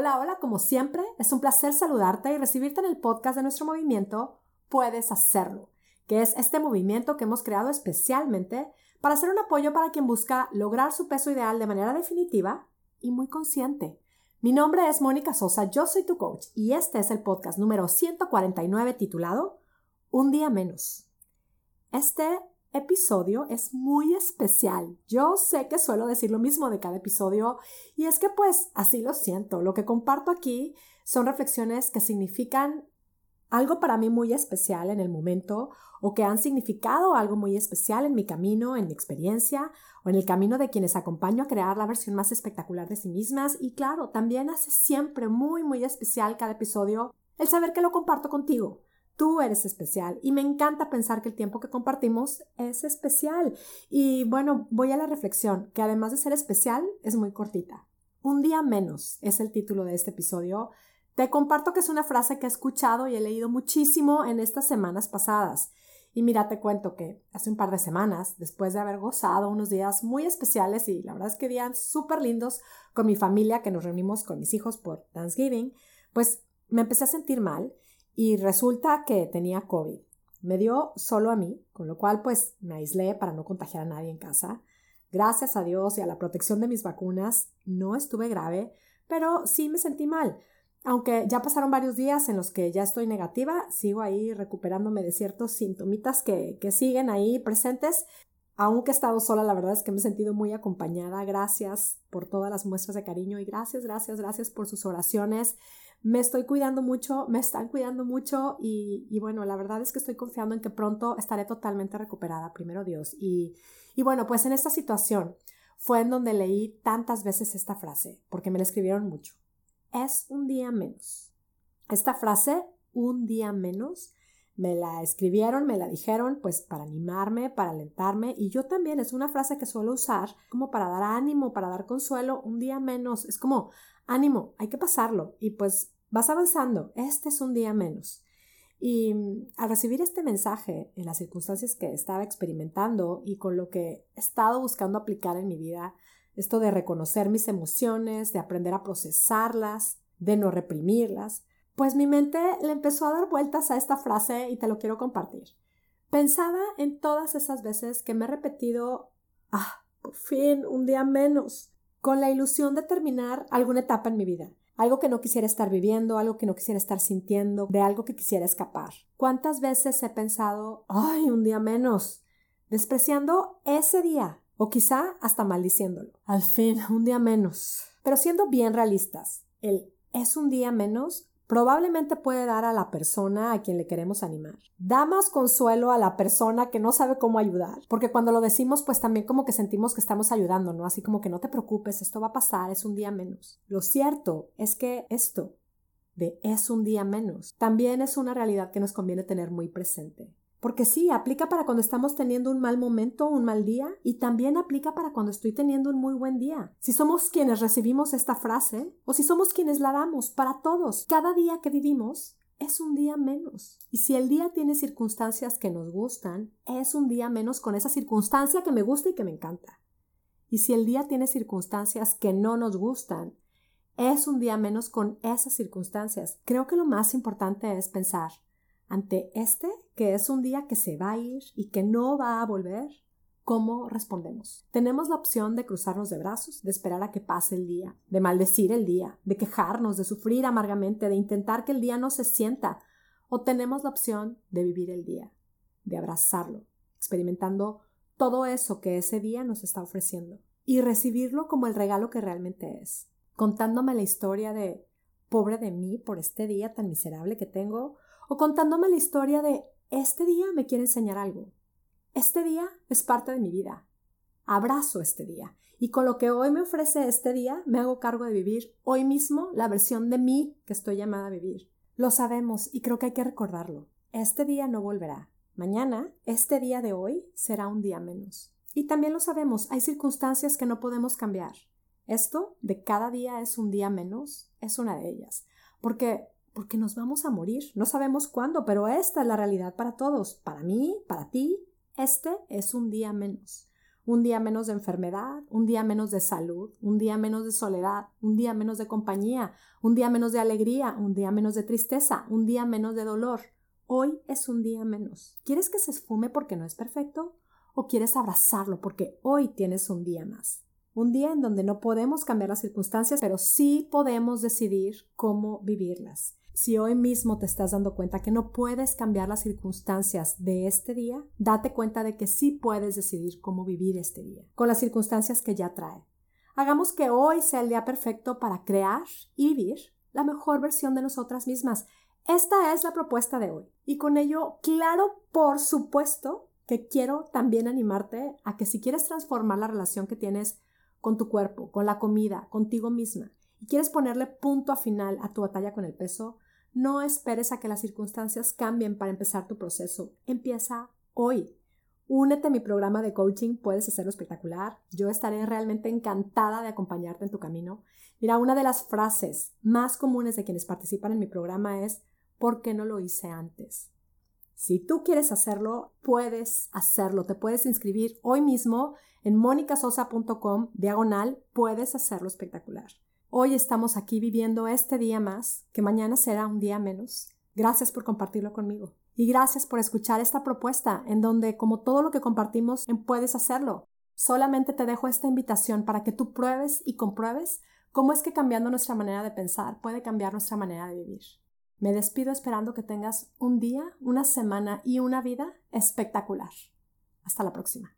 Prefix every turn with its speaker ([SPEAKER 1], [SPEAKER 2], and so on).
[SPEAKER 1] Hola, hola, como siempre, es un placer saludarte y recibirte en el podcast de nuestro movimiento Puedes Hacerlo, que es este movimiento que hemos creado especialmente para hacer un apoyo para quien busca lograr su peso ideal de manera definitiva y muy consciente. Mi nombre es Mónica Sosa, yo soy tu coach y este es el podcast número 149 titulado Un día menos. Este episodio es muy especial. Yo sé que suelo decir lo mismo de cada episodio y es que pues así lo siento. Lo que comparto aquí son reflexiones que significan algo para mí muy especial en el momento o que han significado algo muy especial en mi camino, en mi experiencia o en el camino de quienes acompaño a crear la versión más espectacular de sí mismas y claro, también hace siempre muy muy especial cada episodio el saber que lo comparto contigo Tú eres especial y me encanta pensar que el tiempo que compartimos es especial. Y bueno, voy a la reflexión, que además de ser especial, es muy cortita. Un día menos es el título de este episodio. Te comparto que es una frase que he escuchado y he leído muchísimo en estas semanas pasadas. Y mira, te cuento que hace un par de semanas, después de haber gozado unos días muy especiales y la verdad es que días súper lindos con mi familia, que nos reunimos con mis hijos por Thanksgiving, pues me empecé a sentir mal y resulta que tenía COVID. Me dio solo a mí, con lo cual pues me aislé para no contagiar a nadie en casa. Gracias a Dios y a la protección de mis vacunas no estuve grave, pero sí me sentí mal. Aunque ya pasaron varios días en los que ya estoy negativa, sigo ahí recuperándome de ciertos sintomitas que, que siguen ahí presentes. Aunque he estado sola, la verdad es que me he sentido muy acompañada. Gracias por todas las muestras de cariño y gracias, gracias, gracias por sus oraciones me estoy cuidando mucho, me están cuidando mucho y, bueno, la verdad es que estoy confiando en que pronto estaré totalmente recuperada, primero Dios. Y, y bueno, pues en esta situación fue en donde leí tantas veces esta frase, porque me la escribieron mucho. Es un día menos. Esta frase, un día menos, me la escribieron, me la dijeron, pues para animarme, para alentarme, y yo también es una frase que suelo usar como para dar ánimo, para dar consuelo, un día menos, es como, ánimo, hay que pasarlo y pues vas avanzando, este es un día menos. Y mm, al recibir este mensaje en las circunstancias que estaba experimentando y con lo que he estado buscando aplicar en mi vida, esto de reconocer mis emociones, de aprender a procesarlas, de no reprimirlas, pues mi mente le empezó a dar vueltas a esta frase y te lo quiero compartir. Pensaba en todas esas veces que me he repetido, ah, por fin, un día menos, con la ilusión de terminar alguna etapa en mi vida, algo que no quisiera estar viviendo, algo que no quisiera estar sintiendo, de algo que quisiera escapar. ¿Cuántas veces he pensado, ay, un día menos, despreciando ese día o quizá hasta maldiciéndolo? Al fin, un día menos. Pero siendo bien realistas, el es un día menos probablemente puede dar a la persona a quien le queremos animar. Da más consuelo a la persona que no sabe cómo ayudar, porque cuando lo decimos, pues también como que sentimos que estamos ayudando, ¿no? Así como que no te preocupes, esto va a pasar, es un día menos. Lo cierto es que esto de es un día menos también es una realidad que nos conviene tener muy presente. Porque sí, aplica para cuando estamos teniendo un mal momento, un mal día, y también aplica para cuando estoy teniendo un muy buen día. Si somos quienes recibimos esta frase, o si somos quienes la damos, para todos, cada día que vivimos es un día menos. Y si el día tiene circunstancias que nos gustan, es un día menos con esa circunstancia que me gusta y que me encanta. Y si el día tiene circunstancias que no nos gustan, es un día menos con esas circunstancias. Creo que lo más importante es pensar, ante este, que es un día que se va a ir y que no va a volver, ¿cómo respondemos? Tenemos la opción de cruzarnos de brazos, de esperar a que pase el día, de maldecir el día, de quejarnos, de sufrir amargamente, de intentar que el día no se sienta, o tenemos la opción de vivir el día, de abrazarlo, experimentando todo eso que ese día nos está ofreciendo y recibirlo como el regalo que realmente es, contándome la historia de pobre de mí por este día tan miserable que tengo, o contándome la historia de este día me quiere enseñar algo. Este día es parte de mi vida. Abrazo este día. Y con lo que hoy me ofrece este día, me hago cargo de vivir hoy mismo la versión de mí que estoy llamada a vivir. Lo sabemos y creo que hay que recordarlo. Este día no volverá. Mañana, este día de hoy, será un día menos. Y también lo sabemos, hay circunstancias que no podemos cambiar. Esto de cada día es un día menos es una de ellas. Porque porque nos vamos a morir. No sabemos cuándo, pero esta es la realidad para todos. Para mí, para ti, este es un día menos. un día menos de enfermedad, un día menos de salud, un día menos de soledad, un día menos de compañía, un día menos de alegría, un día menos de tristeza, un día menos de dolor. Hoy es un día menos. ¿Quieres que se esfume porque no es perfecto? ¿O quieres abrazarlo porque hoy tienes un día más? Un día en donde no podemos cambiar las circunstancias, pero sí podemos decidir cómo vivirlas. Si hoy mismo te estás dando cuenta que no puedes cambiar las circunstancias de este día, date cuenta de que sí puedes decidir cómo vivir este día, con las circunstancias que ya trae. Hagamos que hoy sea el día perfecto para crear y vivir la mejor versión de nosotras mismas. Esta es la propuesta de hoy. Y con ello, claro, por supuesto, que quiero también animarte a que si quieres transformar la relación que tienes con tu cuerpo, con la comida, contigo misma, y quieres ponerle punto a final a tu batalla con el peso, no esperes a que las circunstancias cambien para empezar tu proceso. Empieza hoy. Únete a mi programa de coaching, puedes hacerlo espectacular. Yo estaré realmente encantada de acompañarte en tu camino. Mira, una de las frases más comunes de quienes participan en mi programa es ¿por qué no lo hice antes? Si tú quieres hacerlo, puedes hacerlo. Te puedes inscribir hoy mismo en monicasosa.com diagonal, puedes hacerlo espectacular. Hoy estamos aquí viviendo este día más, que mañana será un día menos. Gracias por compartirlo conmigo. Y gracias por escuchar esta propuesta en donde, como todo lo que compartimos, puedes hacerlo. Solamente te dejo esta invitación para que tú pruebes y compruebes cómo es que cambiando nuestra manera de pensar puede cambiar nuestra manera de vivir. Me despido esperando que tengas un día, una semana y una vida espectacular. Hasta la próxima.